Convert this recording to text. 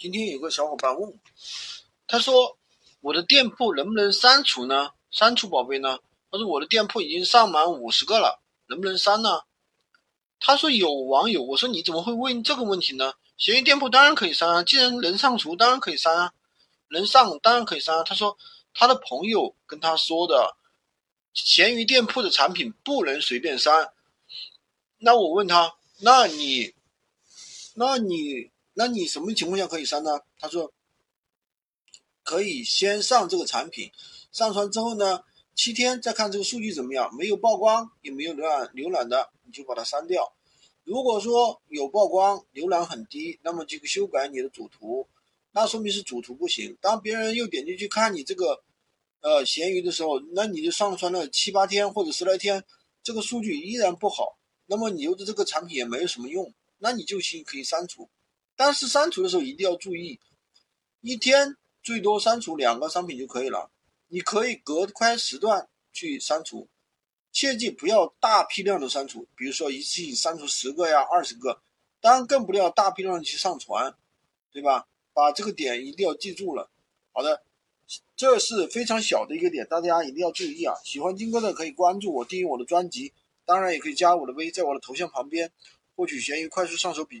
今天有个小伙伴问我，他说我的店铺能不能删除呢？删除宝贝呢？他说我的店铺已经上满五十个了，能不能删呢？他说有网友，我说你怎么会问这个问题呢？闲鱼店铺当然可以删啊，既然能上除，当然可以删啊，能上当然可以删啊。他说他的朋友跟他说的，闲鱼店铺的产品不能随便删。那我问他，那你，那你？那你什么情况下可以删呢？他说，可以先上这个产品，上传之后呢，七天再看这个数据怎么样，没有曝光也没有浏览浏览的，你就把它删掉。如果说有曝光，浏览很低，那么就修改你的主图，那说明是主图不行。当别人又点进去看你这个，呃，闲鱼的时候，那你就上传了七八天或者十来天，这个数据依然不好，那么你留的这个产品也没有什么用，那你就行可以删除。但是删除的时候一定要注意，一天最多删除两个商品就可以了。你可以隔开时段去删除，切记不要大批量的删除，比如说一次性删除十个呀、二十个，当然更不要大批量的去上传，对吧？把这个点一定要记住了。好的，这是非常小的一个点，大家一定要注意啊！喜欢金哥的可以关注我，订阅我的专辑，当然也可以加我的微，在我的头像旁边获取闲鱼快速上手笔。